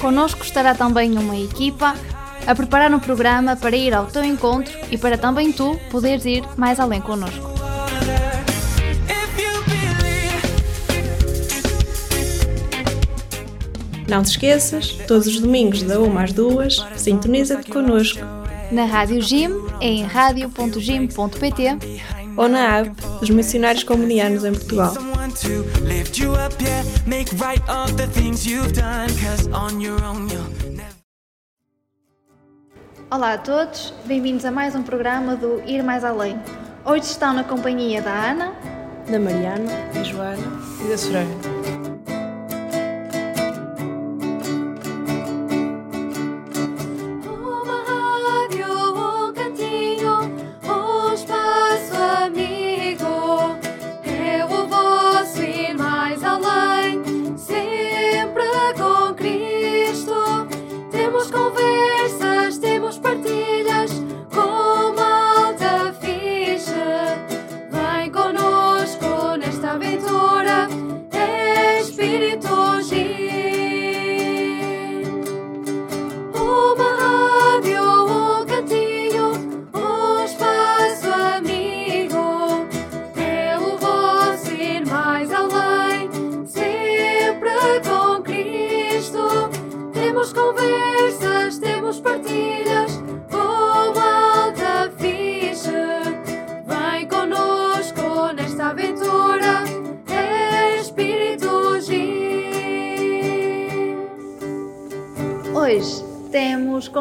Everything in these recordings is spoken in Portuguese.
Connosco estará também uma equipa a preparar um programa para ir ao teu encontro e para também tu poderes ir mais além connosco. Não te esqueças, todos os domingos, da 1 às 2, sintoniza-te connosco Na Rádio Gym, em radio.gym.pt ou na app dos Missionários Comunianos em Portugal. To lift you up, yeah. Make right of the things you've done. Cause on your own, you'll never. Olá a todos, bem-vindos a mais um programa do Ir Mais Além. Hoje estão na companhia da Ana, Da Mariana, da Joana e da Soraya.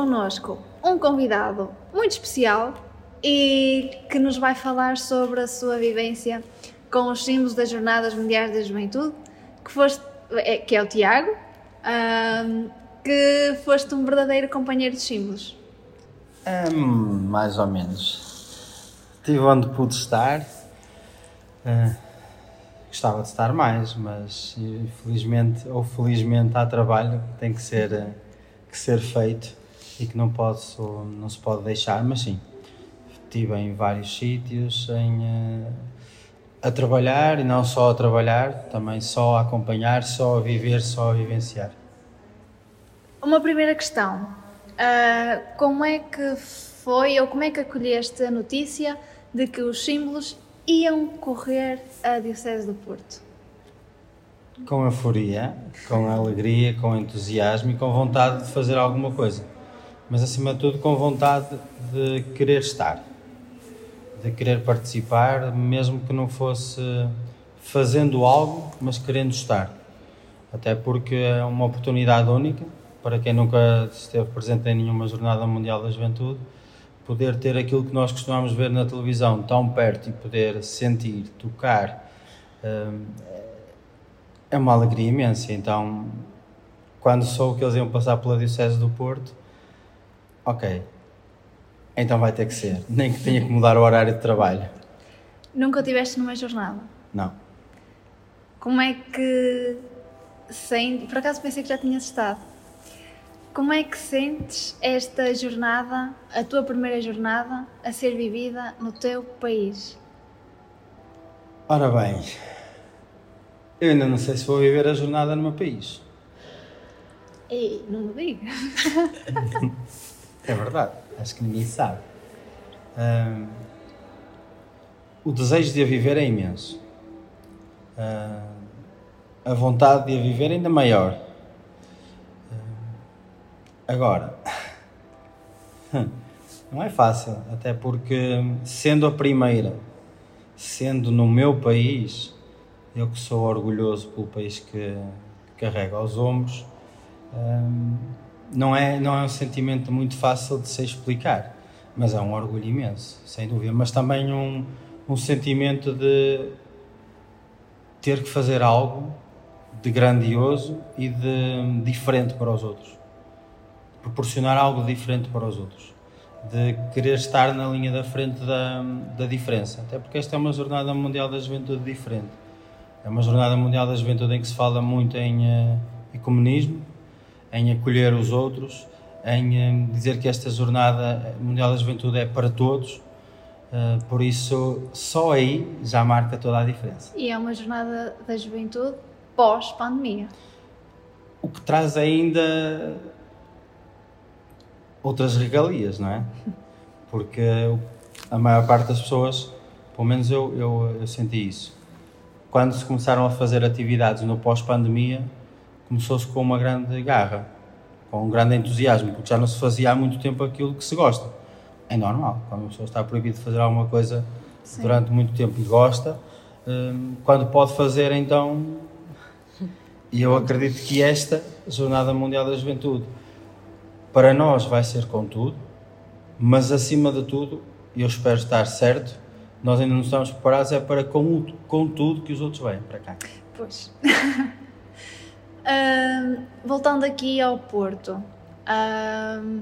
Connosco um convidado muito especial e que nos vai falar sobre a sua vivência com os símbolos das Jornadas Mundiais da Juventude, que, foste, é, que é o Tiago, ahm, que foste um verdadeiro companheiro de símbolos. Hum, mais ou menos. Estive onde pude estar. Ah, gostava de estar mais, mas infelizmente ou felizmente há trabalho que tem que ser, ah, que ser feito e que não, posso, não se pode deixar, mas sim. Estive em vários sítios em, ah, a trabalhar e não só a trabalhar, também só a acompanhar, só a viver, só a vivenciar. Uma primeira questão: ah, como é que foi ou como é que acolheste a notícia de que os símbolos iam correr a Diocese do Porto? com euforia, com alegria, com entusiasmo e com vontade de fazer alguma coisa. Mas acima de tudo com vontade de querer estar, de querer participar, mesmo que não fosse fazendo algo, mas querendo estar. Até porque é uma oportunidade única para quem nunca esteve presente em nenhuma Jornada Mundial da Juventude, poder ter aquilo que nós costumamos ver na televisão tão perto e poder sentir, tocar, hum, é uma alegria imensa. Então, quando soube que eles iam passar pela Diocese do Porto, ok, então vai ter que ser, nem que tenha que mudar o horário de trabalho. Nunca estiveste numa jornada? Não. Como é que sente, por acaso pensei que já tinhas estado. Como é que sentes esta jornada, a tua primeira jornada, a ser vivida no teu país? Ora bem, eu ainda não sei se vou viver a jornada no meu país. Ei, não me digas. É verdade, acho que ninguém sabe. O desejo de a viver é imenso. Ah, a vontade de a viver é ainda maior. Ah, agora, não é fácil, até porque sendo a primeira, sendo no meu país, eu que sou orgulhoso pelo país que, que carrego aos ombros, hum, não, é, não é um sentimento muito fácil de se explicar, mas é um orgulho imenso, sem dúvida. Mas também um, um sentimento de ter que fazer algo de grandioso e de diferente para os outros. proporcionar algo diferente para os outros, de querer estar na linha da frente da, da diferença. Até porque esta é uma Jornada Mundial da Juventude diferente. É uma Jornada Mundial da Juventude em que se fala muito em uh, ecumenismo, em acolher os outros, em uh, dizer que esta Jornada Mundial da Juventude é para todos. Uh, por isso, só aí já marca toda a diferença. E é uma jornada da juventude pós-pandemia. O que traz ainda outras regalias, não é? Porque a maior parte das pessoas, pelo menos eu, eu, eu senti isso, quando se começaram a fazer atividades no pós-pandemia, começou-se com uma grande garra, com um grande entusiasmo, porque já não se fazia há muito tempo aquilo que se gosta. É normal, quando uma pessoa está proibido de fazer alguma coisa Sim. durante muito tempo e gosta, hum, quando pode fazer, então. E eu acredito que esta Jornada Mundial da Juventude, para nós, vai ser com tudo, mas acima de tudo, e eu espero estar certo, nós ainda não estamos preparados é para com, com tudo que os outros vêm para cá. Pois. Voltando aqui ao Porto, ahm,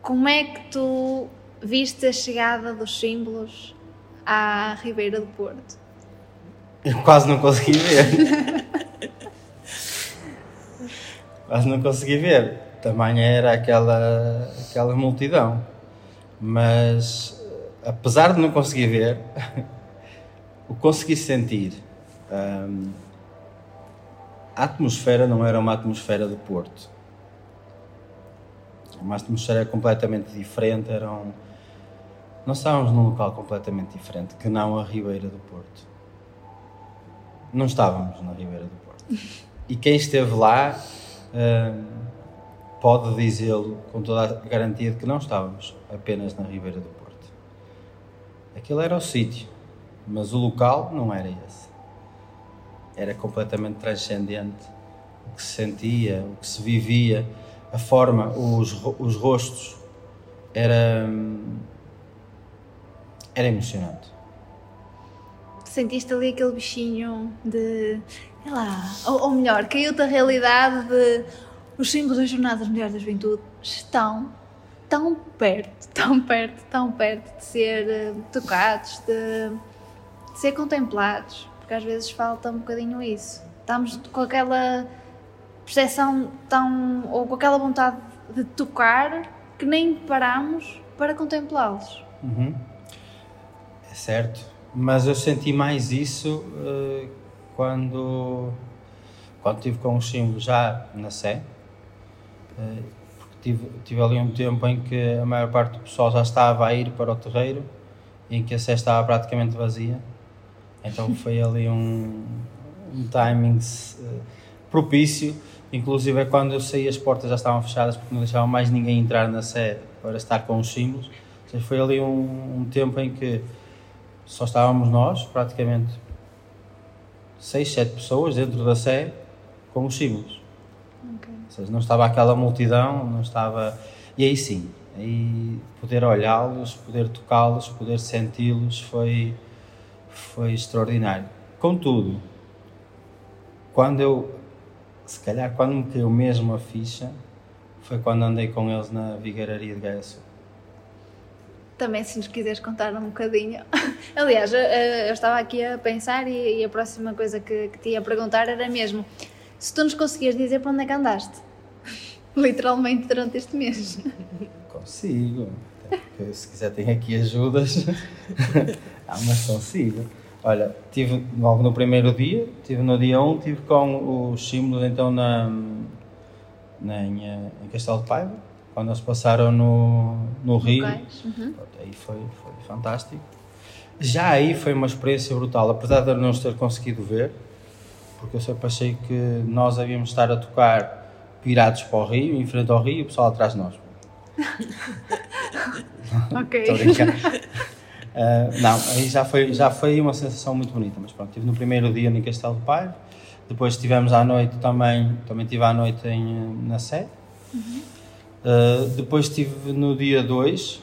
como é que tu viste a chegada dos símbolos à Ribeira do Porto? Eu quase não consegui ver. quase não consegui ver. Tamanha era aquela, aquela multidão. Mas, apesar de não conseguir ver, o consegui sentir. hum, a atmosfera não era uma atmosfera do Porto. Uma atmosfera completamente diferente. Era um... Nós estávamos num local completamente diferente que não a Ribeira do Porto. Não estávamos na Ribeira do Porto. E quem esteve lá hum, pode dizê-lo com toda a garantia de que não estávamos apenas na Ribeira do Porto. Aquilo era o sítio, mas o local não era esse. Era completamente transcendente. O que se sentia, o que se vivia, a forma, os, os rostos, era, hum, era emocionante. Sentiste ali aquele bichinho de. sei lá, ou, ou melhor, caiu-te a realidade de. Os símbolos das Jornadas Mundiais da Juventude estão tão perto, tão perto, tão perto de ser eh, tocados, de, de ser contemplados, às vezes falta um bocadinho isso. Estamos com aquela percepção tão. ou com aquela vontade de tocar que nem paramos para contemplá-los. Uhum. É certo, mas eu senti mais isso eh, quando, quando estive com os símbolos já na Sé, eh, porque tive, tive ali um tempo em que a maior parte do pessoal já estava a ir para o terreiro em que a Sé estava praticamente vazia, então foi ali um, um timing eh, propício, inclusive é quando eu saí as portas já estavam fechadas porque não deixavam mais ninguém entrar na Sé para estar com os símbolos, ou seja, foi ali um, um tempo em que só estávamos nós, praticamente seis, sete pessoas dentro da Sé com os símbolos. Ou seja, não estava aquela multidão, não estava. E aí sim, aí poder olhá-los, poder tocá-los, poder senti-los foi, foi extraordinário. Contudo, quando eu, se calhar quando me caiu mesmo a ficha, foi quando andei com eles na Vigueiraria de Gaia Sul. Também, se nos quiseres contar um bocadinho. Aliás, eu, eu estava aqui a pensar e, e a próxima coisa que, que te ia perguntar era mesmo se tu nos conseguias dizer para onde é que andaste. Literalmente durante este mês. Consigo. Se quiser, tenho aqui ajudas. ah, mas consigo. Olha, tive logo no primeiro dia, tive no dia 1, tive com os símbolos então na, na, em, eh, em Castelo de Paiva, quando eles passaram no, no Rio. Uhum. Pronto, aí foi, foi fantástico. Já aí foi uma experiência brutal, apesar de eu não ter conseguido ver, porque eu sempre achei que nós havíamos estar a tocar virados para o Rio, em frente ao Rio, e o pessoal atrás de nós. Ok. Ah, não, aí já foi, já foi uma sensação muito bonita, mas pronto, estive no primeiro dia no Castelo de Paiva, depois estivemos à noite também, também estive à noite em, na Sé. Ah, depois estive no dia 2,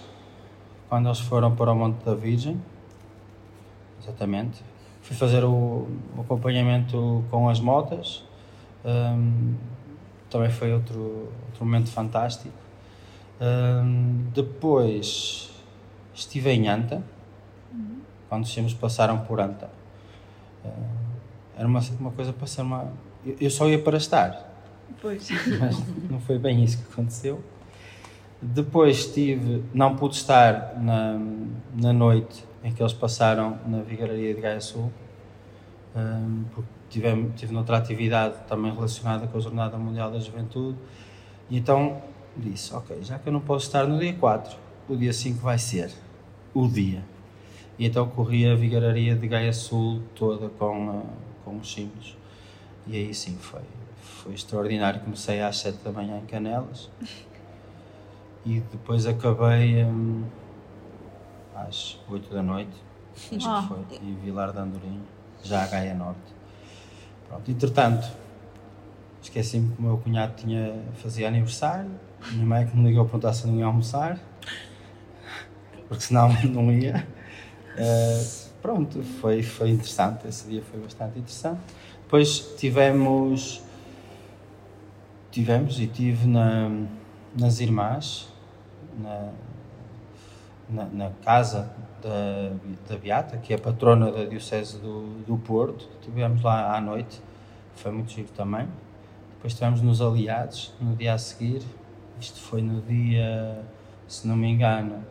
quando eles foram para o Monte da Virgem, exatamente. Fui fazer o, o acompanhamento com as motas, Ahm, também foi outro, outro momento fantástico. Hum, depois estive em Anta, quando os Sims passaram por Anta. Hum, era uma, uma coisa para ser uma. Eu, eu só ia para estar, Pois. mas não foi bem isso que aconteceu. Depois estive, não pude estar na, na noite em que eles passaram na Vigararia de Gaia Sul, hum, porque tive, tive noutra atividade também relacionada com a Jornada Mundial da Juventude, e então disse, ok, já que eu não posso estar no dia 4, o dia 5 vai ser o dia. E então corri a Vigararia de Gaia Sul toda com, ah, com os símbolos. E aí sim, foi, foi extraordinário. Comecei às 7 da manhã em Canelas e depois acabei hum, às 8 da noite, acho Ah. que foi, em Vilar de Andorinha, já a Gaia Norte. Pronto, entretanto, esqueci-me que o meu cunhado tinha, fazia aniversário, minha mãe que me ligou a perguntar se não ia almoçar, porque senão não ia. Eh, pronto, foi, foi interessante, esse dia foi bastante interessante. Depois tivemos, tivemos e tive na, nas Irmãs, na, na, na casa da, da Beata, que é a patrona da Diocese do, do Porto. Estivemos lá à noite, foi muito giro também. Depois estivemos nos Aliados no dia a seguir. Isto foi no dia, se não me engano,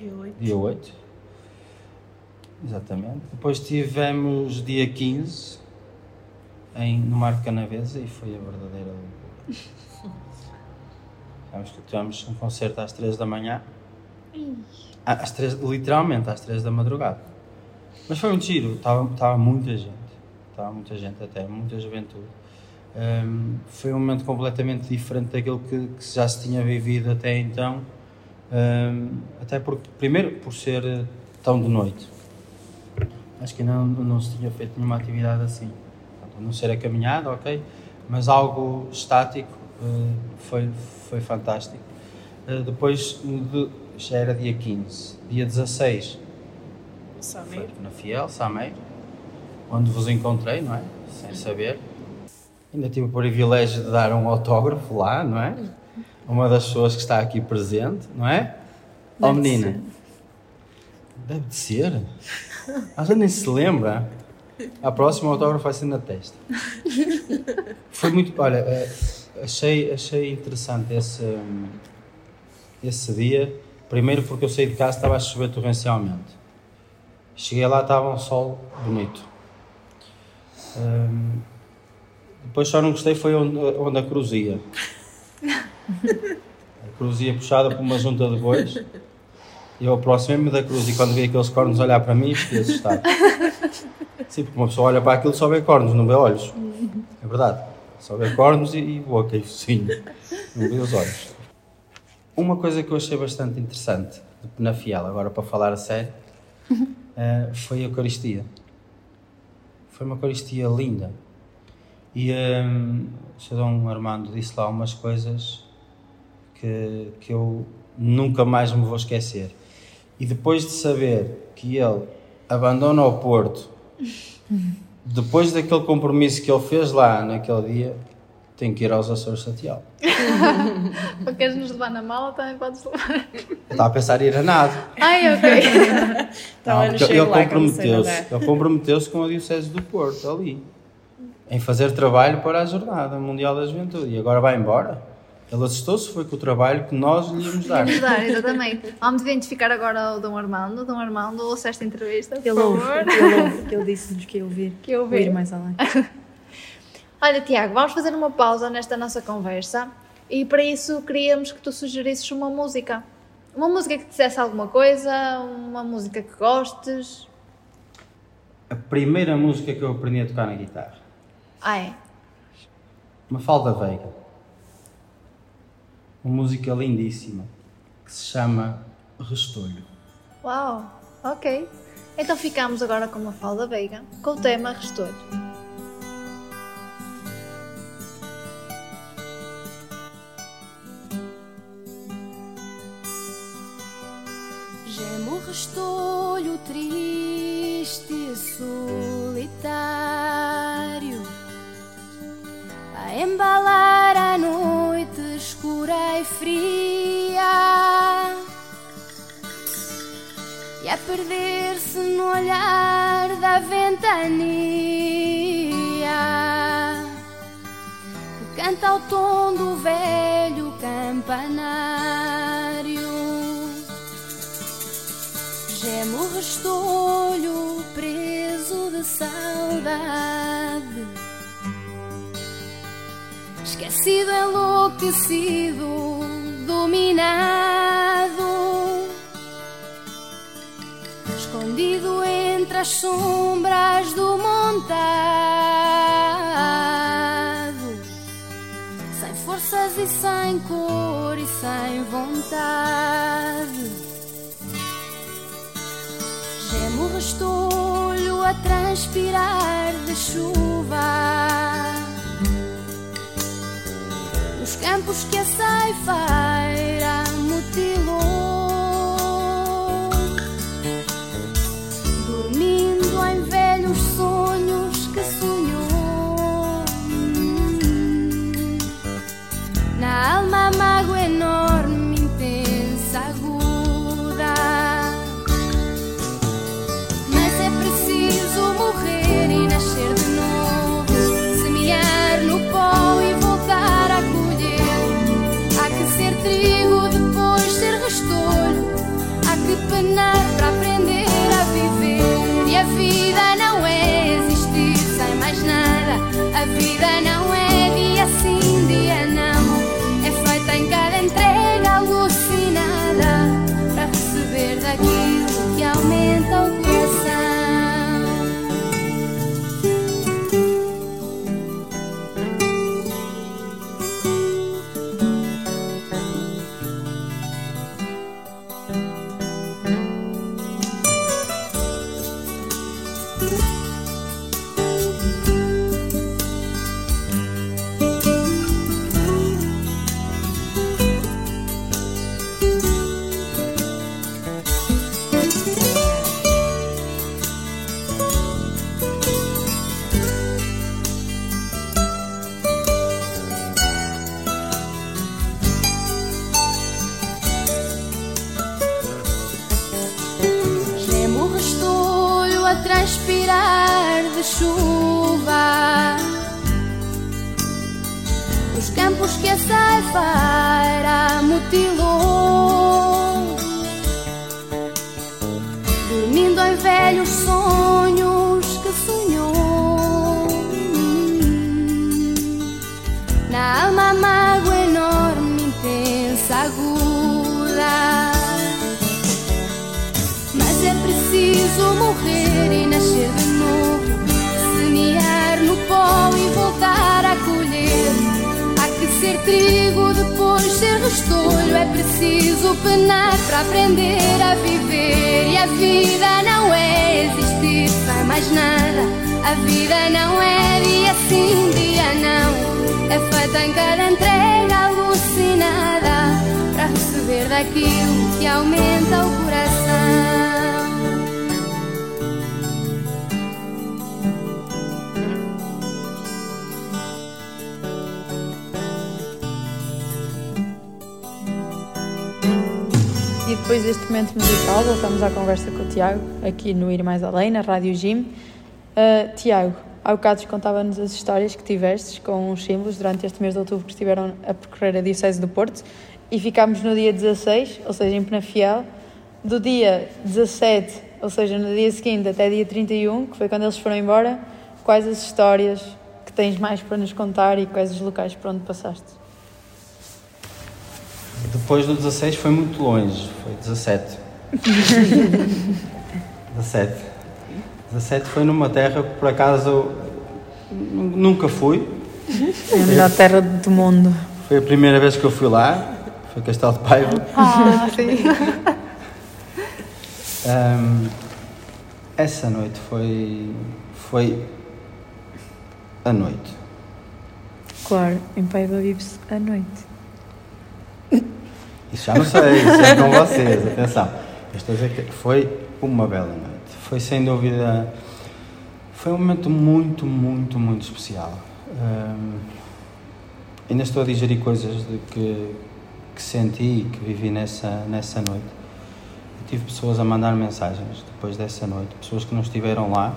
Eu oito. dia 8. Exatamente. Depois tivemos dia 15 em, no Mar de Canavesa e foi a verdadeira loucura. Tivemos, tivemos um concerto às 3 da manhã. Às 3, literalmente às 3 da madrugada. Mas foi giro, estava, estava muita gente. Estava muita gente até, muita juventude. Hum, foi um momento completamente diferente daquilo que, que já se tinha vivido até então. Hum, até porque, primeiro, por ser eh, tão de noite. Acho que ainda não, não se tinha feito nenhuma atividade assim. A não ser a caminhada, ok? Mas algo estático eh, foi, foi fantástico. Eh, depois, de- já era dia 15. Dia 16, foi Sameiro. na Fiel, Sameiro, onde vos encontrei, não é? Sem saber. Ainda tive o privilégio de dar um autógrafo lá, não é? Uma das pessoas que está aqui presente, não é? Deve de menina. ser. Deve de ser. Já nem se lembra. A próxima autógrafo vai ser na testa. Foi muito. Olha, eh, achei, achei interessante esse, esse dia. Primeiro porque eu saí de casa estava a chover torrencialmente. Cheguei lá estava um sol bonito. Hum, depois só não gostei foi onde, onde a cruzia. A cruzia puxada por uma junta de bois. E eu aproximei-me da cruz e quando vi aqueles cornos olhar para mim, fiquei assustado. Sim, porque uma pessoa olha para aquilo só vê cornos, não vê olhos. É verdade. Só vê cornos e, e boca e focinho. Não vê os olhos. Uma coisa que eu achei bastante interessante de Penafiel, agora para falar a sério, eh, foi a Eucaristia. Foi uma Eucaristia linda. E hum, o Sr. Dom Armando disse lá umas coisas que, que eu nunca mais me vou esquecer. E depois de saber que ele abandona o Porto, depois daquele compromisso que ele fez lá naquele dia, tem que ir aos Açores Satial. Ou queres nos levar na mala, também podes levar. Eu estava a pensar em ir a nada. Ai, ok. Estava Não, ele comprometeu-se comprometeu-se com a Diocese do Porto, ali, em fazer trabalho para a Jornada Mundial da Juventude. E agora vai embora. Ele assustou-se foi com o trabalho que nós lhe íamos dar. Vamos dar, exatamente. Vamos identificar agora o Dom Armando. Dom Armando, ouça esta entrevista, por Ele ouve, favor. ele ouve, que ele disse-nos que ia ouvir. Que ia ouvir. Ouvir mais além. Olha, Tiago, vamos fazer uma pausa nesta nossa conversa e para isso queríamos que tu sugerisses uma música. Uma música que te dissesse alguma coisa, uma música que gostes. A primeira música que eu aprendi a tocar na guitarra. Ah, é? Uma Falda Veiga. Uma música lindíssima que se chama Restolho. Uau, ok. Então ficamos agora com uma falda veiga, com o tema Restolho. Gemo restolho triste e solitário Embalar a noite escura e fria e a perder-se no olhar da ventania que canta ao tom do velho campanário. Gemo o restolho preso de saudade. Esquecido, enlouquecido, dominado. Escondido entre as sombras do montado. Sem forças e sem cor e sem vontade. Gemo restolho a transpirar de chuva campos que a ceifeira mutilou Tiago, aqui no Ir Mais Além, na Rádio Jim. Uh, Tiago, há bocados contava-nos as histórias que tivestes com os símbolos durante este mês de outubro que estiveram a percorrer a Diocese do Porto e ficámos no dia 16, ou seja, em Penafiel, do dia 17, ou seja, no dia seguinte até dia 31, que foi quando eles foram embora, quais as histórias que tens mais para nos contar e quais os locais por onde passaste? Depois do 16 foi muito longe, foi 17. 17. 17 foi numa terra que por acaso nu- nunca fui. É a melhor terra do mundo. Foi a primeira vez que eu fui lá, foi Castelo de Paiva. Ah, sim. Ahm, essa noite foi, foi a noite. Claro, em Paiva vive-se à noite. Isso já não sei, isso é com vocês, atenção. Eu estou a dizer que foi uma bela noite. Foi sem dúvida. Foi um momento muito, muito, muito especial. Ahm, ainda estou a digerir coisas de que que senti e que vivi nessa, nessa noite. Eu tive pessoas a mandar mensagens depois dessa noite, pessoas que não estiveram lá,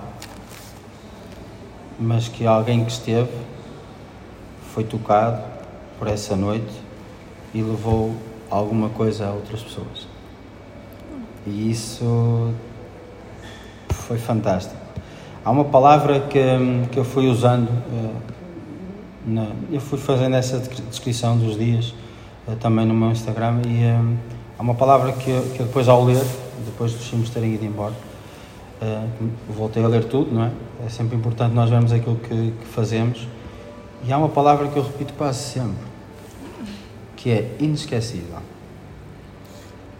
mas que alguém que esteve foi tocado por essa noite e levou alguma coisa a outras pessoas. E isso foi fantástico. Há uma palavra que, que eu fui usando, eh, eu fui fazendo essa descrição dos dias eh, também no meu Instagram e eh, há uma palavra que, eu- que depois ao ler, depois dos filmes terem ido embora, voltei a ler tudo, não é? É sempre importante nós vermos aquilo que, que fazemos e há uma palavra que eu repito quase sempre, que é inesquecível.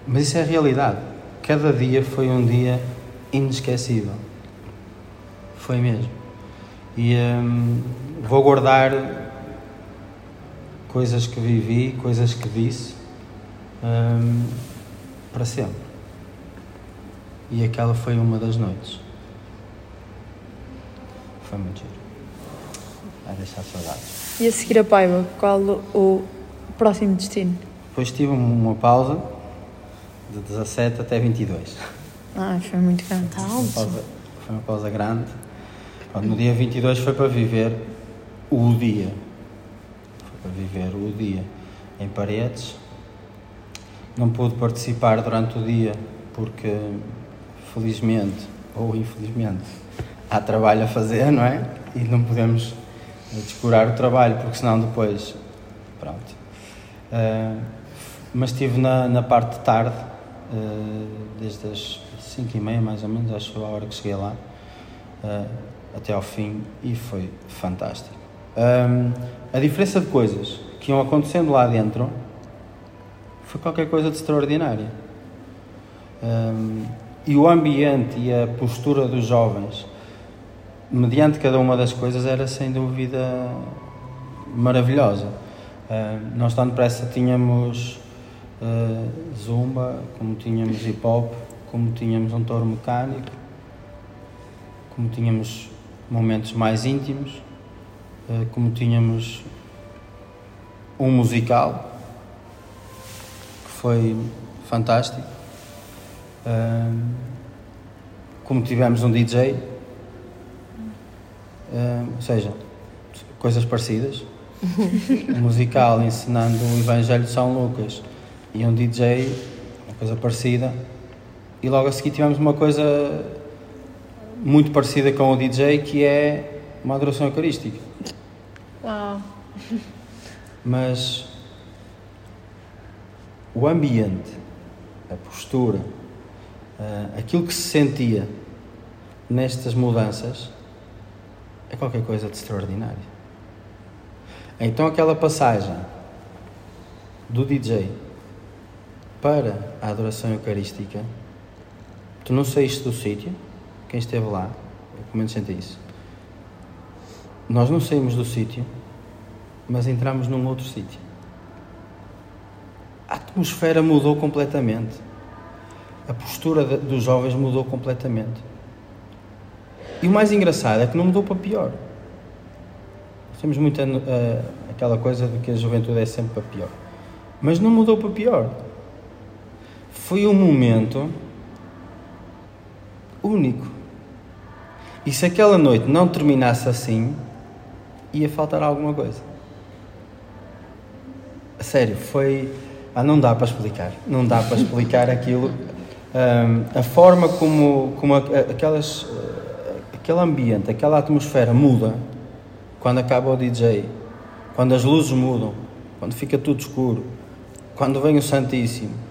Mas isso é realidade. Cada dia foi um dia inesquecível. Foi mesmo. E hum, vou guardar coisas que vivi, coisas que disse, hum, para sempre. E aquela foi uma das noites. Foi muito giro. Vai deixar saudades. E a seguir a Paiva, qual o próximo destino? Depois tive uma pausa de 17 até 22. Ah, foi muito grande. Foi uma pausa, foi uma pausa grande. Pronto, no dia 22 foi para viver o dia. Foi para viver o dia em paredes. Não pude participar durante o dia porque, felizmente ou infelizmente, há trabalho a fazer, não é? E não podemos descurar o trabalho porque senão depois. Pronto. Ah, mas estive na, na parte de tarde, desde as 5 e meia mais ou menos, acho que a hora que cheguei lá, ah, até ao fim, e foi fantástico. Ahm, a diferença de coisas que iam acontecendo lá dentro foi qualquer coisa de extraordinária. Ahm, e o ambiente e a postura dos jovens, mediante cada uma das coisas, era sem dúvida maravilhosa. Uh, nós, tão depressa, tínhamos uh, zumba, como tínhamos hip hop, como tínhamos um touro mecânico, como tínhamos momentos mais íntimos, uh, como tínhamos um musical que foi fantástico, uh, como tivemos um DJ, ou seja, coisas parecidas. Um musical ensinando o Evangelho de São Lucas e um DJ, uma coisa parecida. E logo a seguir tivemos uma coisa muito parecida com o DJ que é uma adoração eucarística. Uau! Mas o ambiente, a postura, uh, aquilo que se sentia nestas mudanças é qualquer coisa de extraordinário. Então aquela passagem do DJ para a adoração eucarística, tu não saíste do sítio, quem esteve lá, eu pelo menos senti isso. Nós não saímos do sítio, mas entramos num outro sítio. A atmosfera mudou completamente. A postura dos jovens mudou completamente. E o mais engraçado é que não mudou para pior. Temos muito uh, aquela coisa de que a juventude é sempre para pior. Mas não mudou para pior. Foi um momento único. E se aquela noite não terminasse assim, ia faltar alguma coisa. Sério, foi. Ah, não dá para explicar. Não dá para explicar aquilo. Um, a forma como, como aquelas, aquele ambiente, aquela atmosfera muda quando acaba o DJ, quando as luzes mudam, quando fica tudo escuro, quando vem o Santíssimo,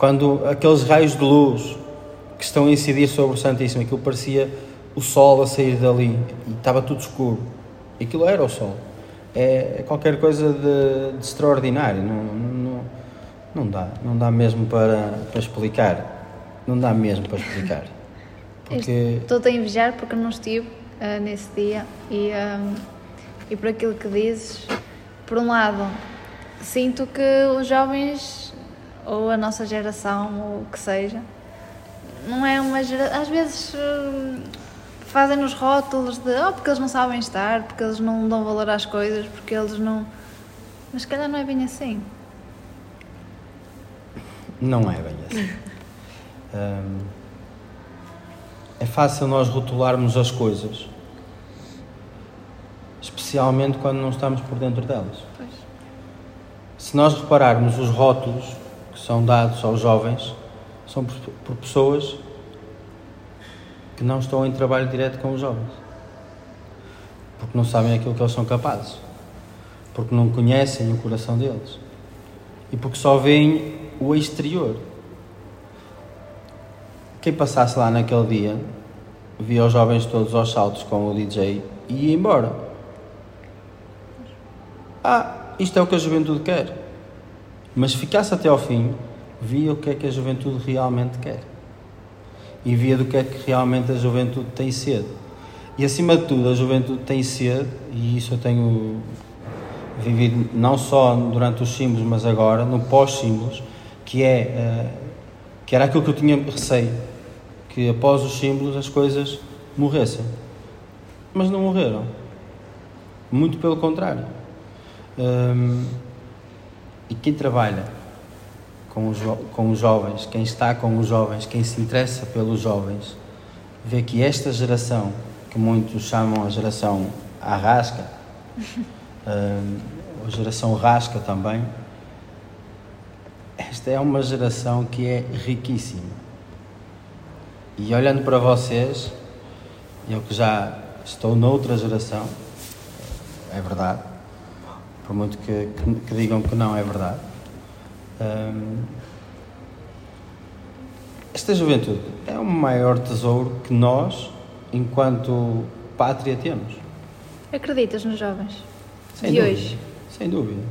quando aqueles raios de luz que estão a incidir sobre o Santíssimo, aquilo parecia o sol a sair dali e estava tudo escuro. Aquilo era o sol. É qualquer coisa de, de extraordinário. Não, não, não dá. Não dá mesmo para, para explicar. Não dá mesmo para explicar. Porque... Estou-te a invejar porque não estive uh, nesse dia e, um, e por aquilo que dizes, por um lado, sinto que os jovens, ou a nossa geração, ou o que seja, não é uma geração. Às vezes uh, fazem-nos rótulos de oh, porque eles não sabem estar, porque eles não dão valor às coisas, porque eles não. Mas se calhar não é bem assim. Não é bem assim. Hum, é fácil nós rotularmos as coisas, especialmente quando não estamos por dentro delas. Se nós repararmos os rótulos são dados aos jovens, são por, por pessoas que não estão em trabalho direto com os jovens, porque não sabem aquilo que eles são capazes, porque não conhecem o coração deles e porque só veem o exterior. Quem passasse lá naquele dia via os jovens todos aos saltos com o DJ e ia embora. Ah, isto é o que a juventude quer. Mas se ficasse até ao fim, via o que é que a juventude realmente quer. E via do que é que realmente a juventude tem sede. E acima de tudo, a juventude tem sede, e isso eu tenho vivido não só durante os símbolos, mas agora, no pós-símbolos, que é uh, que era aquilo que eu tinha receio, que após os símbolos as coisas morressem. Mas não morreram. Muito pelo contrário. Um, e quem trabalha com os, com os jovens, quem está com os jovens, quem se interessa pelos jovens, vê que esta geração, que muitos chamam a geração arrasca, a geração rasca também, esta é uma geração que é riquíssima. E olhando para vocês, eu que já estou noutra geração, é verdade, por muito que, que, que digam que não é verdade. Um, esta juventude é o maior tesouro que nós, enquanto pátria, temos. Acreditas nos jovens Sem de dúvida. hoje? Sem dúvida.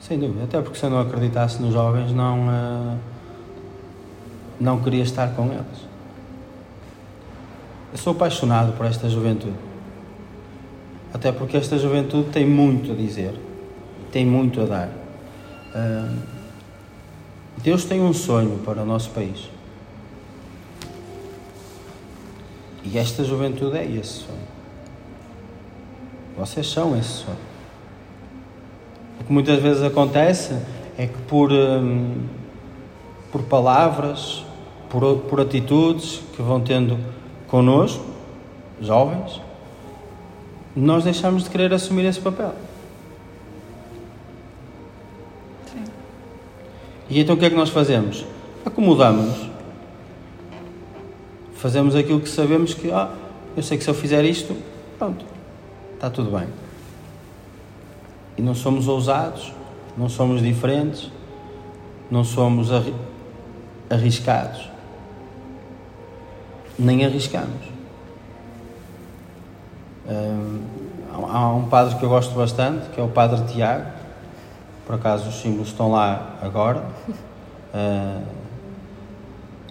Sem dúvida. Até porque se eu não acreditasse nos jovens, não, uh, não queria estar com eles. Eu sou apaixonado por esta juventude. Até porque esta juventude tem muito a dizer, tem muito a dar. Deus tem um sonho para o nosso país. E esta juventude é esse sonho. Vocês são esse sonho. O que muitas vezes acontece é que por, por palavras, por, por atitudes que vão tendo connosco, jovens, nós deixamos de querer assumir esse papel. Sim. E então o que é que nós fazemos? Acomodamos-nos. Fazemos aquilo que sabemos que, ah, eu sei que se eu fizer isto, pronto, está tudo bem. E não somos ousados, não somos diferentes, não somos arri arriscados. Nem arriscamos. Há um padre que eu gosto bastante, que é o Padre Tiago. Por acaso os símbolos estão lá agora. Uh,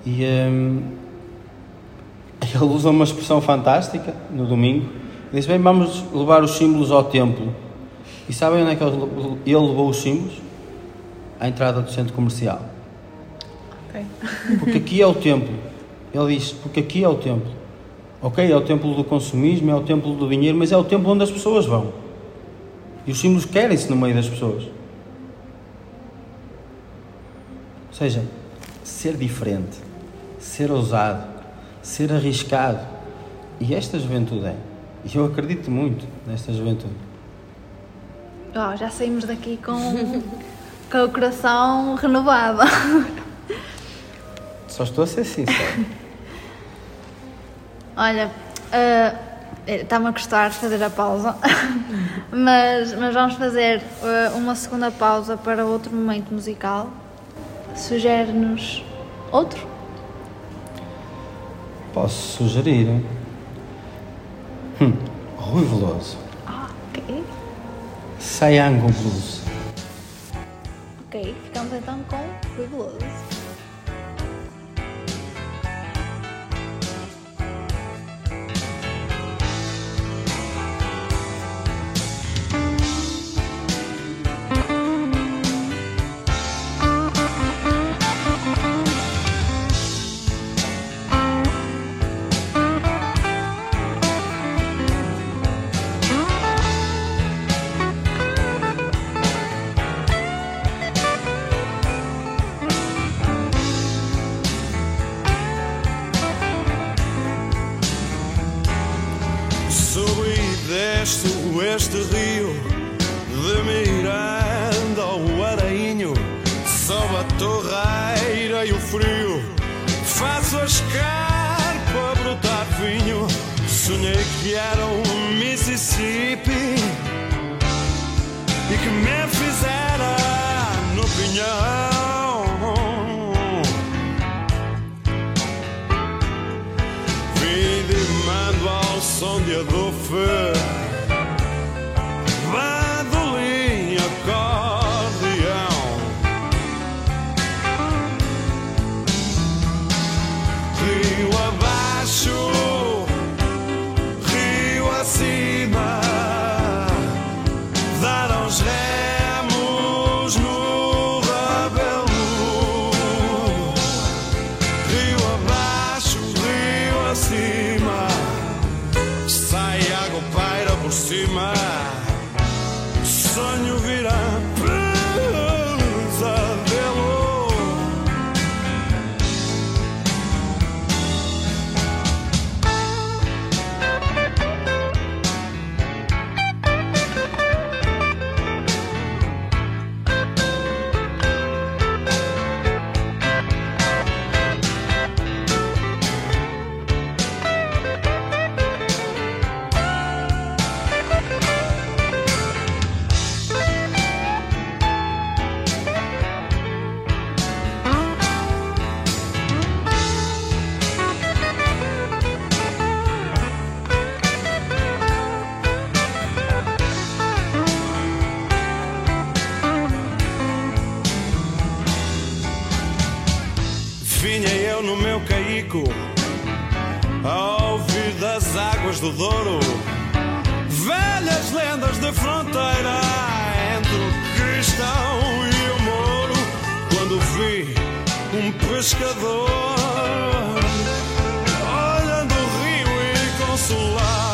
e um, ele usa uma expressão fantástica no domingo. Ele diz: Bem, vamos levar os símbolos ao templo. E sabem onde é que ele levou os símbolos? À entrada do centro comercial. Ok. Porque aqui é o templo. Ele diz: Porque aqui é o templo. Ok, é o templo do consumismo, é o templo do dinheiro, mas é o templo onde as pessoas vão. E os símbolos querem-se no meio das pessoas. Ou seja, ser diferente, ser ousado, ser arriscado. E esta juventude é. E eu acredito muito nesta juventude. Oh, já saímos daqui com, com o coração renovado. Só estou a ser sincero. Olha, está-me a custar fazer a pausa, mas, mas vamos fazer ah, uma segunda pausa para outro momento musical. Sugere-nos outro? Posso sugerir. Hum, Rui Veloso. Ah, ok. Sayango Blues. Ok, ficamos então com Rui Veloso. Este rio de Miranda ao Arainho, sob a torreira e o frio, faço a escarpa brotar vinho. Sonhei que era o Mississippi e que me fizera no pinhão. Vidimando ao som de adofe, Vinha eu no meu caico a ouvir das águas do Douro velhas lendas de fronteira entre o cristão e o mouro. Quando vi um pescador olhando o rio inconsolável.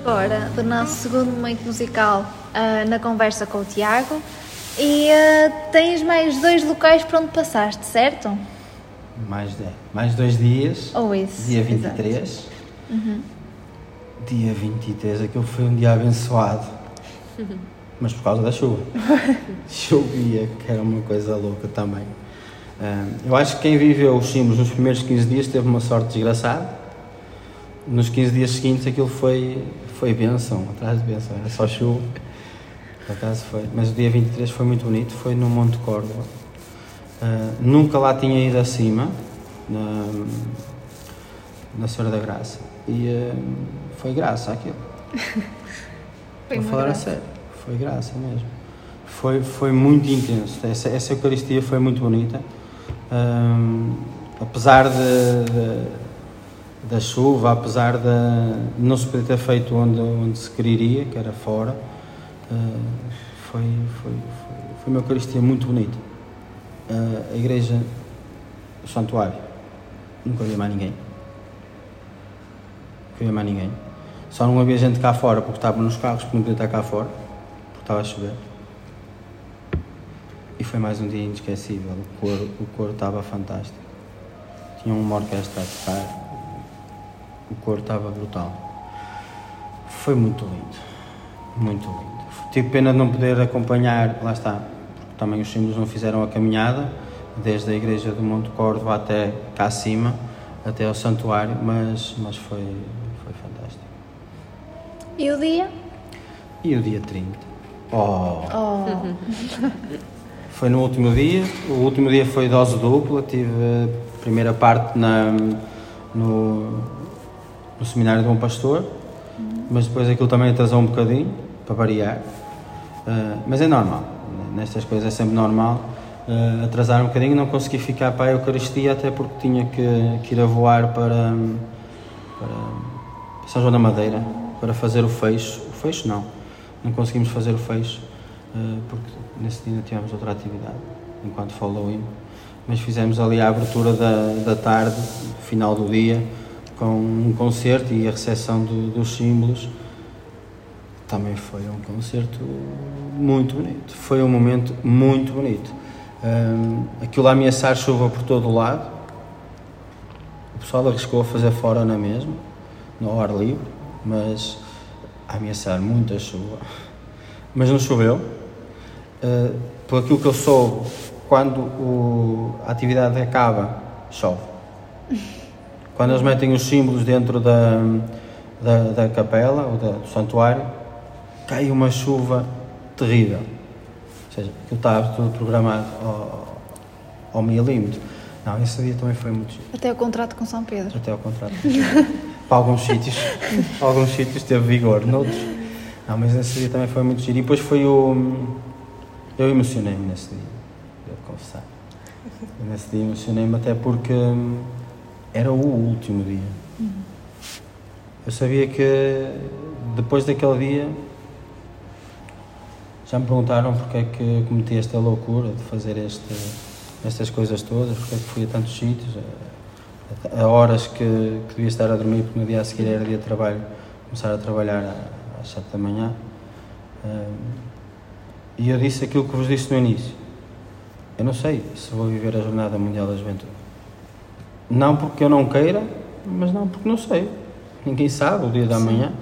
Agora do nosso segundo momento musical ah, na conversa com o Tiago. E ah, tens mais dois locais para onde passaste, certo? Mais, de, mais dois dias. Ou isso, Dia exato. 23. Dia 23, aquilo foi um dia abençoado. Mas por causa da chuva. Chovia, que era uma coisa louca também. Ah, eu acho que quem viveu os símbolos nos primeiros 15 dias teve uma sorte desgraçada. Nos 15 dias seguintes aquilo foi, foi bênção, atrás de bênção, era só chuva. Por acaso foi. Mas o dia 23 foi muito bonito, foi no Monte Córdoba. Ah, nunca lá tinha ido acima, na, na Senhora da Graça. E ah, foi graça aquilo. Foi a uma falar a graça. sério. Foi graça mesmo. Foi, foi muito intenso. Essa, essa Eucaristia foi muito bonita. Hum, apesar de, de- da chuva, apesar de não se poder ter feito onde, onde se quereria, que era fora, hum, foi, foi, foi, foi uma Eucaristia muito bonita. Ah, a igreja, o santuário, nunca havia mais ninguém. Nunca havia mais ninguém. Só não havia gente cá fora porque estava nos carros, porque não podia estar cá fora, porque estava a chover. E foi mais um dia inesquecível. O coro, o coro estava fantástico. tinha uma orquestra a tocar, o coro estava brutal. Foi muito lindo, muito lindo. Tive pena de não poder acompanhar, lá está, porque também os símbolos não fizeram a caminhada, desde a igreja do Monte Córdoba até cá acima, até ao santuário, mas, mas foi, foi fantástico. E o dia? E o dia 30? Oh! Foi no último dia. O último dia foi dose dupla. Tive a primeira parte na, no, no seminário de Bom Pastor, mas depois aquilo também atrasou um bocadinho, para variar. Ah, mas é normal. Nestas coisas é sempre normal. ah, atrasar um bocadinho, não consegui ficar para a Eucaristia, até porque tinha que, que ir a voar para, para São João da Madeira para fazer o fecho. O fecho não, não conseguimos fazer o fecho eh, porque nesse dia tivemos outra atividade enquanto following. Mas fizemos ali a abertura da, da tarde, final do dia, com um concerto e a recepção do- dos símbolos. Também foi um concerto muito bonito. Foi um momento muito bonito. Ahm, aquilo a ameaçar chuva por todo o lado. O pessoal arriscou a fazer fora na mesma, no ar livre, mas a ameaçar muita chuva. Mas não choveu. Uh, por aquilo que eu soube, quando o- a atividade acaba, chove. Quando eles metem os símbolos dentro da, da, da capela ou da- do santuário, cai uma chuva terrível. Ou seja, aquilo estava tudo programado ao, ao milímetro. Não, esse dia também foi muito giro. Até o contrato com São Pedro. Até ao contrário. Para alguns sítios, alguns sítios teve vigor, noutros. Não, mas nesse dia também foi muito giro. E depois foi o. Eu emocionei-me nesse dia, devo confessar. Nesse dia emocionei-me até porque hum, era o último dia. Eu sabia que depois daquele dia já me perguntaram porque é que cometi esta loucura de fazer este, estas coisas todas, porque é que fui a tantos sítios, a, a horas que, que devia estar a dormir, porque no dia a seguir era dia de trabalho, começar a trabalhar às 7 da manhã. Hum, e eu disse aquilo que vos disse no início. Eu não sei se vou viver a Jornada Mundial da Juventude. Não porque eu não queira, mas não porque não sei. Ninguém sabe o dia da manhã.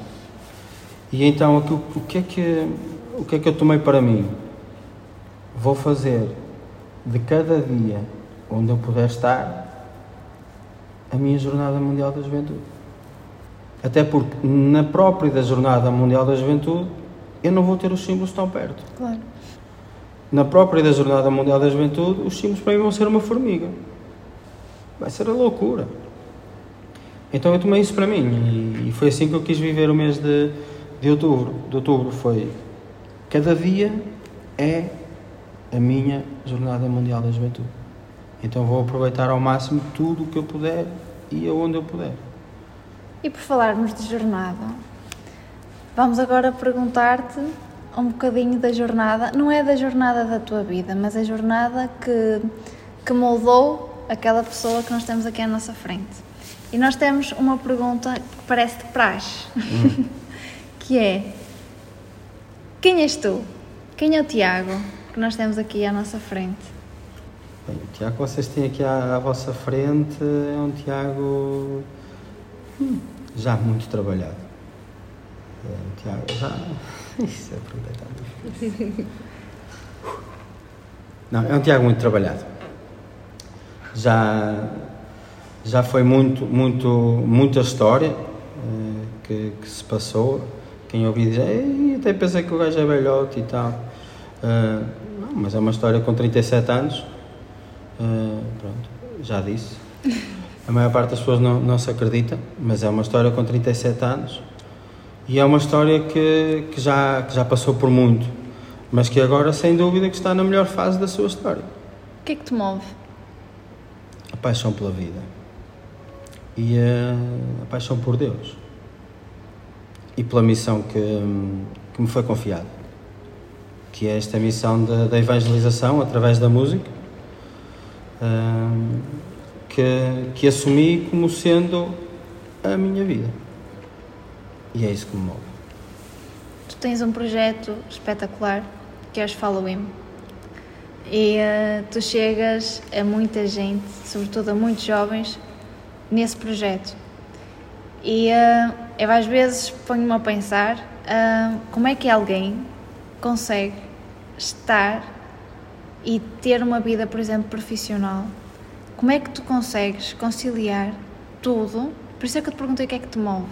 E então o, que é que, o que é que eu tomei para mim? Vou fazer de cada dia onde eu puder estar a minha Jornada Mundial da Juventude. Até porque na própria da Jornada Mundial da Juventude eu não vou ter os símbolos tão perto. Claro. Na própria da Jornada Mundial da Juventude, os símbolos para mim vão ser uma formiga. Vai ser a loucura. Então eu tomei isso para mim e, foi assim que eu quis viver o mês de, de outubro. De outubro foi cada dia é a minha Jornada Mundial da Juventude. Então vou aproveitar ao máximo tudo o que eu puder e aonde eu puder. E por falarmos de jornada, vamos agora perguntar-te um bocadinho da jornada, não é da jornada da tua vida, mas a jornada que, que moldou aquela pessoa que nós temos aqui à nossa frente. E nós temos uma pergunta que parece de praxe, que é quem és tu? Quem é o Tiago que nós temos aqui à nossa frente? Bem, o Tiago que vocês têm aqui à, à vossa frente é um Tiago hum, já muito trabalhado. É um Tiago já. Isso é pergunta tão difícil. Não, é um Tiago muito trabalhado. Já, já foi muito, muito, muita história eh, que, que se passou. Quem ouvia dizer, "Ei, até pensei que o gajo é velhote e tal. Eh, não, mas é uma história com 37 anos. Uh, pronto, já disse. A maior parte das pessoas não, não se acredita, mas é uma história com 37 anos e é uma história que, que, já, que já passou por muito, mas que agora, sem dúvida, que está na melhor fase da sua história. O que é que te move? Paixão pela vida e a paixão por Deus e pela missão que, que me foi confiada, que é esta missão da, evangelização através da música hum, que, que assumi como sendo a minha vida. E é isso que me move. Tu tens um projeto espetacular que é os Follow Him. E eh, tu chegas a muita gente, sobretudo a muitos jovens, nesse projeto. E uh, eu às vezes ponho-me a pensar uh, como é que alguém consegue estar e ter uma vida, por exemplo, profissional. Como é que tu consegues conciliar tudo? Por isso é que eu te perguntei o que é que te move.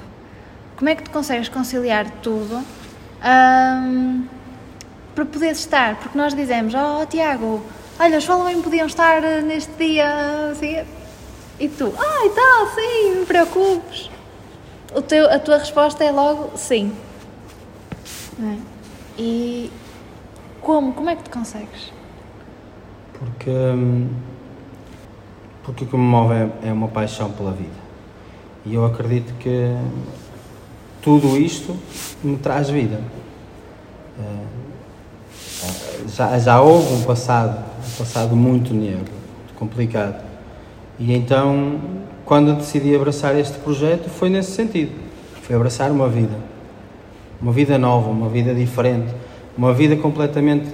Como é que tu consegues conciliar tudo um, para poder estar? Porque nós dizemos, oh Tiago, olha, os Following podiam estar neste dia assim. E tu, ah, e tal, sim, não preocupes. O teu, a tua resposta é logo sim. É? E como? Como é que tu consegues? Porque, hum, porque o que me move é, é uma paixão pela vida. E eu acredito que tudo isto me traz vida. Eh, já, já houve um passado, um passado muito negro, complicado. E então, quando decidi abraçar este projeto, foi nesse sentido. Foi abraçar uma vida. Uma vida nova, uma vida diferente. Uma vida completamente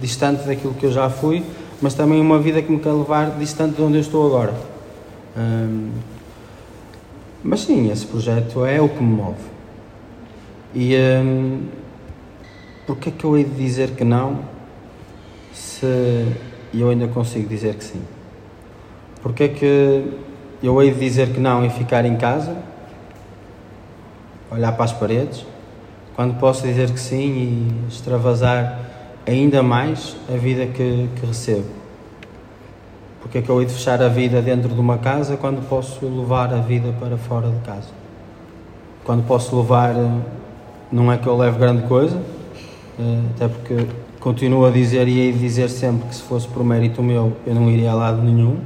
distante daquilo que eu já fui, mas também uma vida que me quer levar distante de onde eu estou agora. Hum, mas sim, esse projeto é o que me move. E hum, porquê é que eu hei de dizer que não se eu ainda consigo dizer que sim? Porquê é que eu hei de dizer que não e ficar em casa, olhar para as paredes, quando posso dizer que sim e extravasar ainda mais a vida que, que recebo? Porque é que eu hei de fechar a vida dentro de uma casa quando posso levar a vida para fora de casa? Quando posso levar, não é que eu leve grande coisa, até porque continuo a dizer e hei de dizer sempre que se fosse por mérito meu eu não iria a lado nenhum,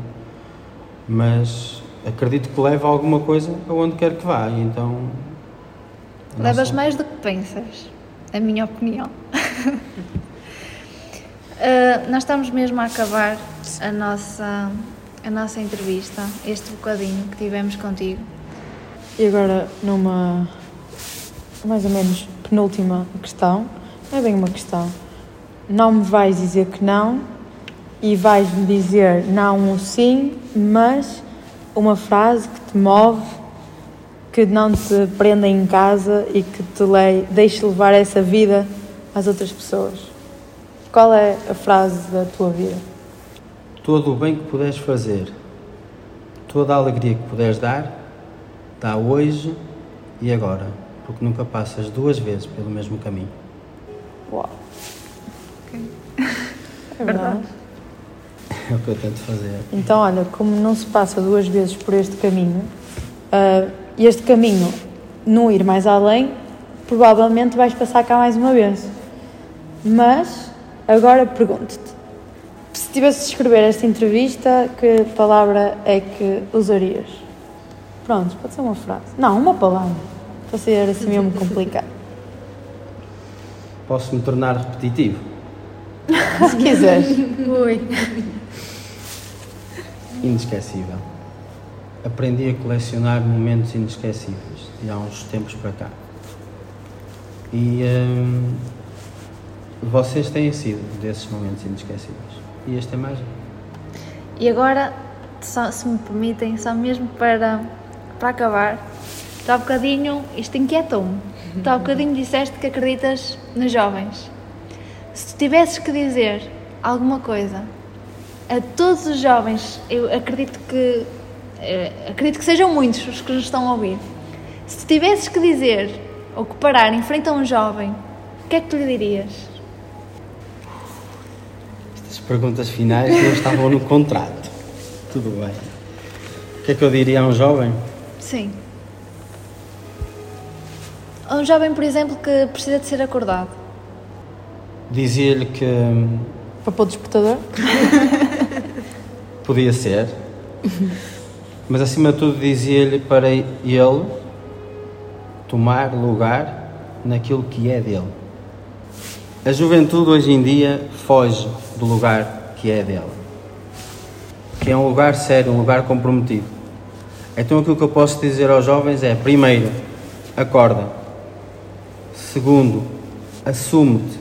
mas acredito que leva alguma coisa aonde quer que vá, então... Levas mais do que pensas, a minha opinião. Uh, nós estamos mesmo a acabar a nossa, a nossa entrevista, este bocadinho que tivemos contigo. E agora, numa mais ou menos penúltima questão, é bem uma questão, não me vais dizer que não e vais-me dizer não ou sim, mas uma frase que te move, que não te prenda em casa e que te deixe levar essa vida às outras pessoas. Qual é a frase da tua vida? Todo o bem que puderes fazer, toda a alegria que puderes dar, dá hoje e agora, porque nunca passas duas vezes pelo mesmo caminho. Uau! Okay. É verdade. É o que eu tento fazer. Então, olha, como não se passa duas vezes por este caminho, uh, este caminho, não ir mais além, provavelmente vais passar cá mais uma vez. Mas Agora pergunto-te: se tivesse de escrever esta entrevista, que palavra é que usarias? Pronto, pode ser uma frase. Não, uma palavra. Para ser assim mesmo complicado. Posso me tornar repetitivo? se quiseres. Ui. Inesquecível. Aprendi a colecionar momentos inesquecíveis de há uns tempos para cá. E. Hum, vocês têm sido desses momentos inesquecíveis. E este é mais E agora, só, se me permitem, só mesmo para, para acabar, tu há bocadinho, isto inquietou-me, tu há bocadinho disseste que acreditas nos jovens. Se tu tivesses que dizer alguma coisa a todos os jovens, eu acredito que eh, acredito que sejam muitos os que nos estão a ouvir. Se tivesses que dizer ou que parar em frente a um jovem, o que é que tu lhe dirias? perguntas finais não estavam no contrato. Tudo bem. O que é que eu diria a um jovem? Sim. A um jovem, por exemplo, que precisa de ser acordado. Dizia-lhe que. Hum, para pôr o despertador? Podia ser. Mas acima de tudo dizia-lhe para ele tomar lugar naquilo que é dele. A juventude hoje em dia foge do lugar que é dela, que é um lugar sério, um lugar comprometido. Então aquilo que eu posso dizer aos jovens é: primeiro, acorda. Segundo, assume-te.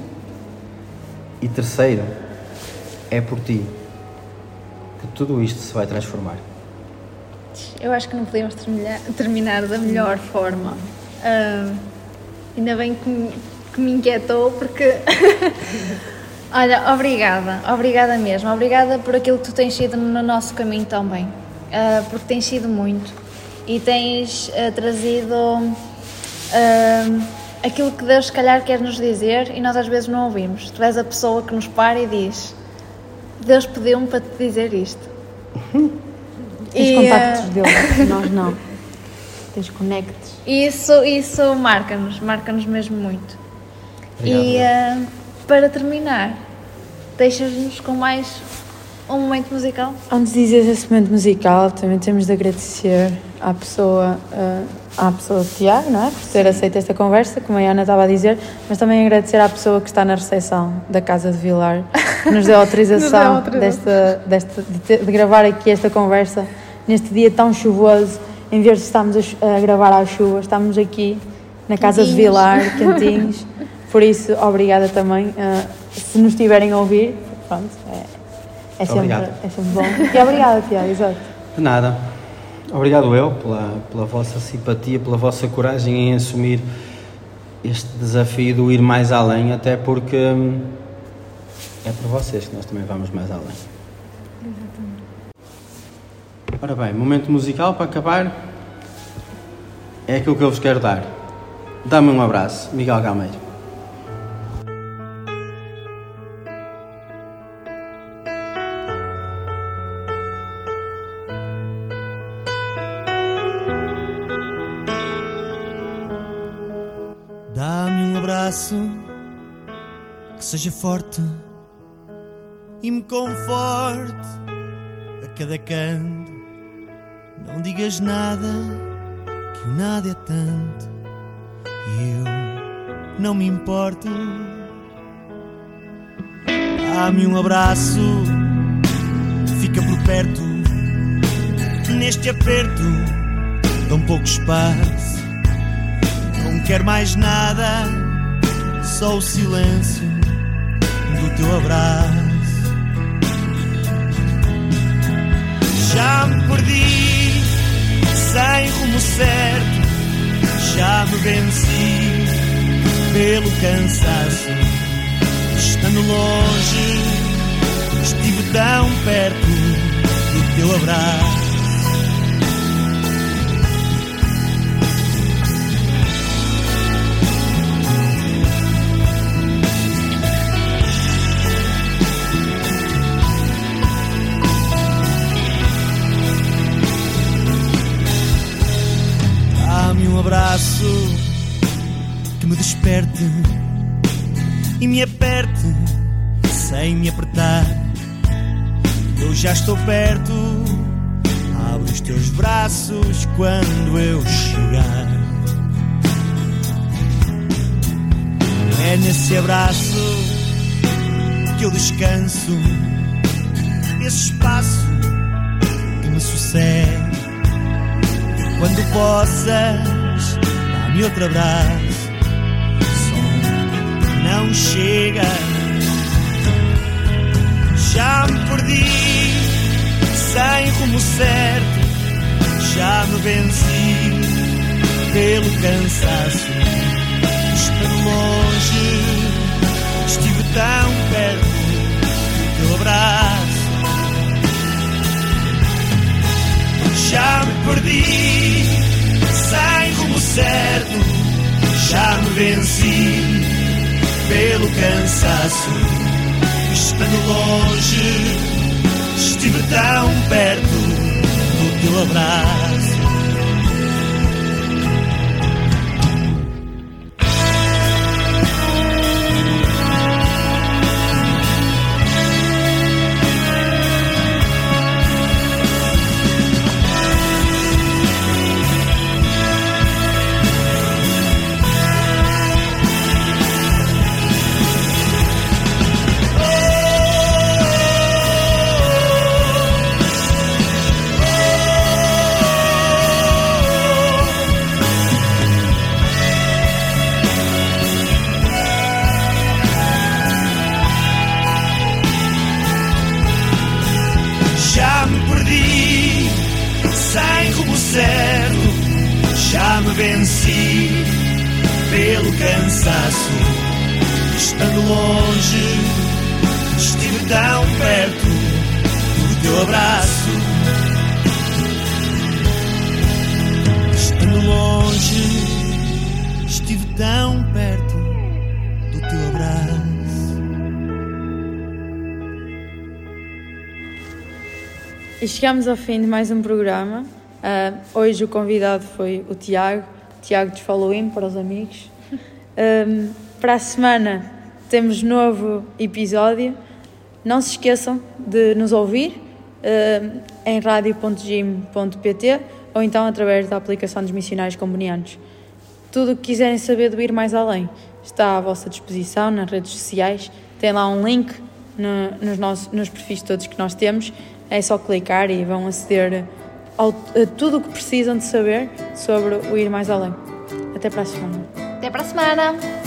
E terceiro, é por ti que tudo isto se vai transformar. Eu acho que não podíamos terminar, da melhor forma. Ah, ainda bem que, me- que me inquietou, porque. Olha, obrigada, obrigada mesmo. Obrigada por aquilo que tu tens sido no nosso caminho também. Ah, porque tens sido muito. E tens ah, trazido ah, aquilo que Deus, se calhar, quer nos dizer e nós às vezes não ouvimos. Tu és a pessoa que nos para e diz: Deus pediu-me para te dizer isto. Tens E, contactos ah, dele, nós não. Tens conectos. Isso, isso marca-nos, marca-nos mesmo muito. Obrigado, e ah, para terminar, deixas-nos com mais um momento musical? Antes de dizer esse momento musical, também temos de agradecer à pessoa, eh, à pessoa do Tiago, não é? Por ter aceito esta conversa, como a Ana estava a dizer, mas também agradecer à pessoa que está na recepção da Casa de Vilar, que nos deu autorização, autorização. Desta, desta, de, ter- de gravar aqui esta conversa neste dia tão chuvoso. Em vez de estarmos a, a gravar à chuva, estamos aqui na Casa de. Vilar, quentinhos. Por isso, obrigada também. eh, se nos estiverem a ouvir, pronto, é, é sempre, é sempre bom. E obrigada, Tiago, exato. De nada. Obrigado eu pela, pela vossa simpatia, pela vossa coragem em assumir este desafio do ir mais além, até porque hum, é por vocês que nós também vamos mais além. Ora bem, momento musical para acabar é aquilo que eu vos quero dar. Dá-me um abraço, Miguel Gameiro. Seja forte e me conforte a cada canto. Não digas nada, que o nada é tanto e eu não me importo. Dá-me um abraço, fica por perto, neste aperto, tão pouco espaço. Não quero mais nada, só o silêncio do teu abraço. Já me perdi, sem rumo certo, já me venci pelo cansaço. Estando longe, estive tão perto do teu abraço. Desperte e me aperte sem me apertar. Eu já estou perto. Abre os teus braços quando eu chegar. É nesse abraço que eu descanso. Esse espaço que me sucede. Quando possas, dá-me outro abraço. Não chega. Já me perdi, sem rumo certo. Já me venci pelo cansaço. Estando longe, estive tão perto do teu abraço. Já me perdi, sem rumo certo. Já me venci pelo cansaço. Estando longe, estive tão perto do teu abraço. E chegamos ao fim de mais um programa. Uh, hoje o convidado foi o Tiago. O Tiago de Halloween para os amigos. Um, para a semana temos novo episódio. Não se esqueçam de nos ouvir uh, em radio.gim.pt ou então através da aplicação dos missionários combonianos. Tudo o que quiserem saber do ir mais além está à vossa disposição nas redes sociais. Tem lá um link no, nos, nossos, nos perfis todos que nós temos é só clicar e vão aceder ao, a tudo o que precisam de saber sobre o Ir Mais Além. Até para a semana. Até para a semana!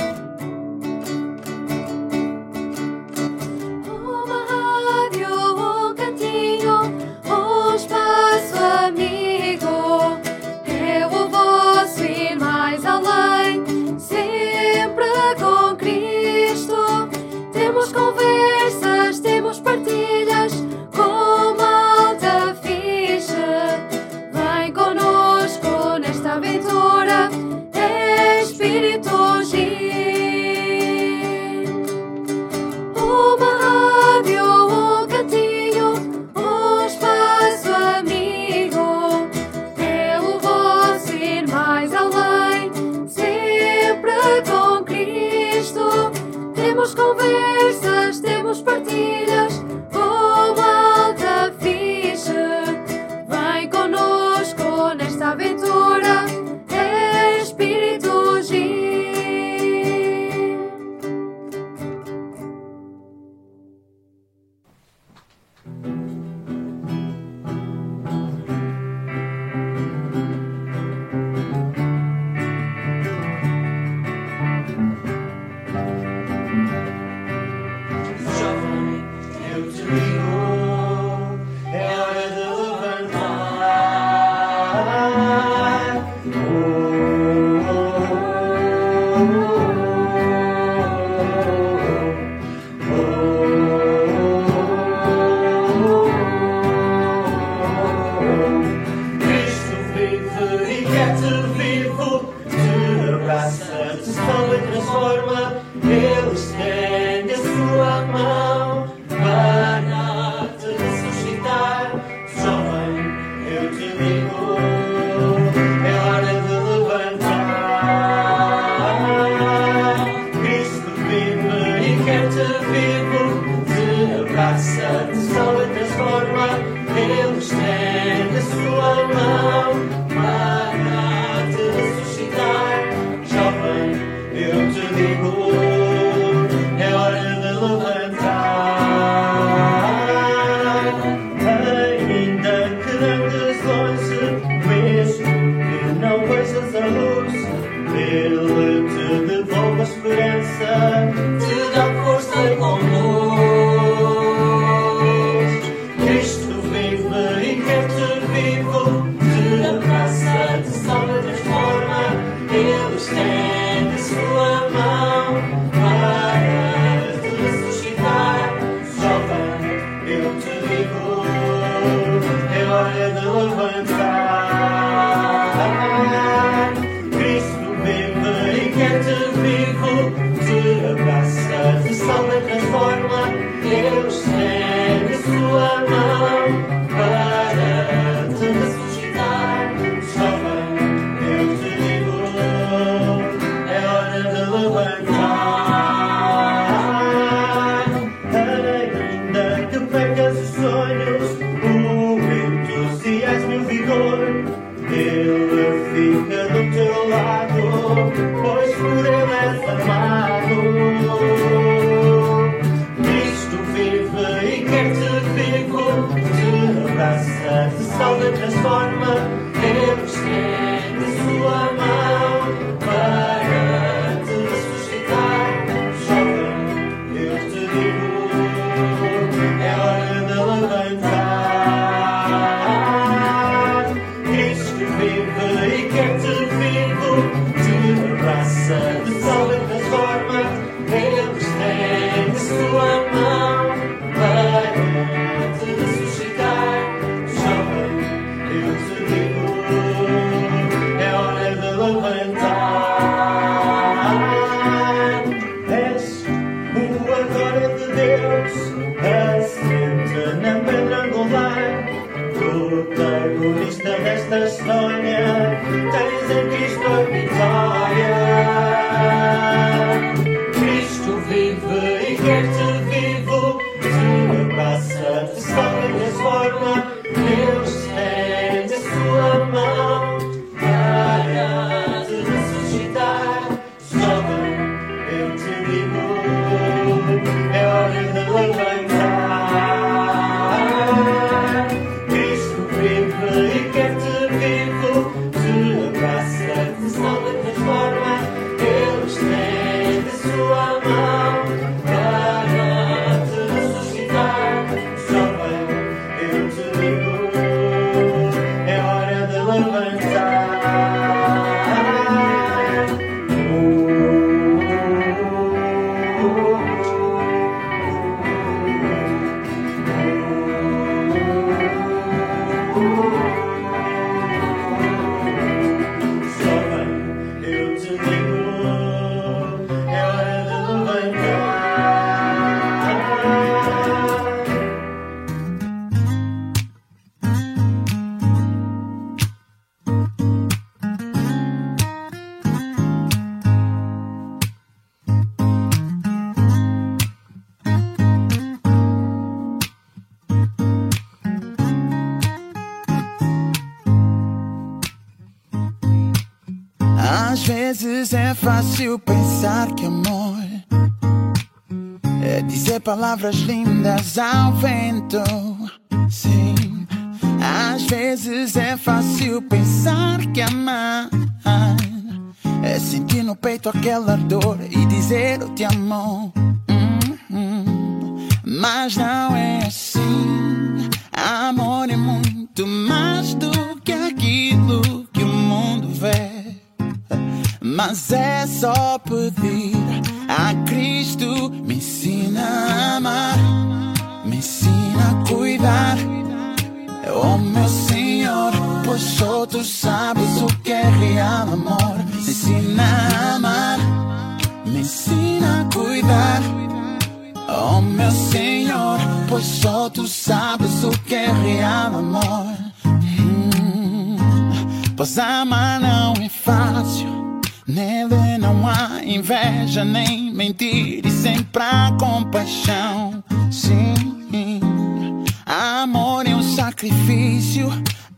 Palavras lindas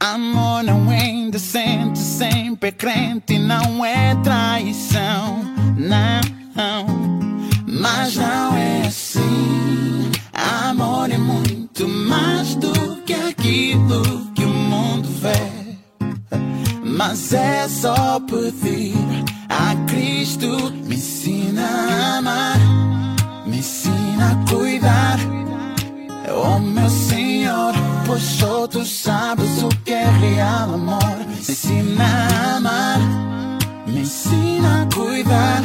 Amor não é indecente, sempre é crente não é traição. Não, mas não é assim. Amor é muito mais do que aquilo que o mundo vê. Mas é só pedir a Cristo me ensina a amar, me ensina a cuidar. Oh só tu sabes o que é real amor. Me ensina a amar, me ensina a cuidar.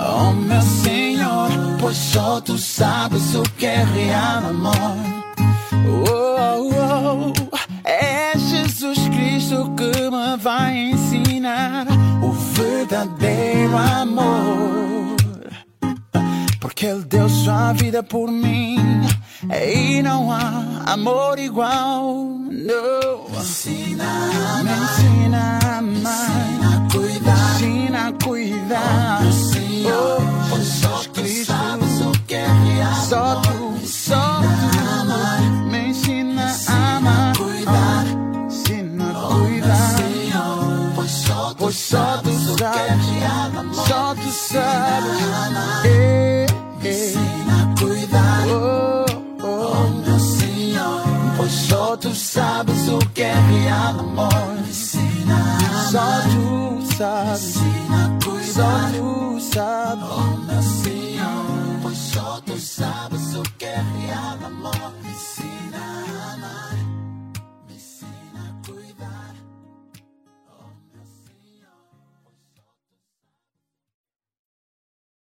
Oh meu Senhor, pois só tu sabes o que é real amor. Oh, oh, oh. É Jesus Cristo que me vai ensinar o verdadeiro amor. Porque Ele deu sua vida por mim e não há amor igual. Não. Me ensina a amar, me ensina a amar, me ensina a cuidar, me ensina a cuidar. Oh, Senhor, oh, só tu sabes o que é real. Só tu, só tu me ensina a amar, cuidar, ensina a cuidar. Pois só tu sabes, só tu sabes. Eh, eh. Só tu sabes o que é real amor. Só tu sabes, só tu sabes. Oh, meu Senhor, pois só tu sabes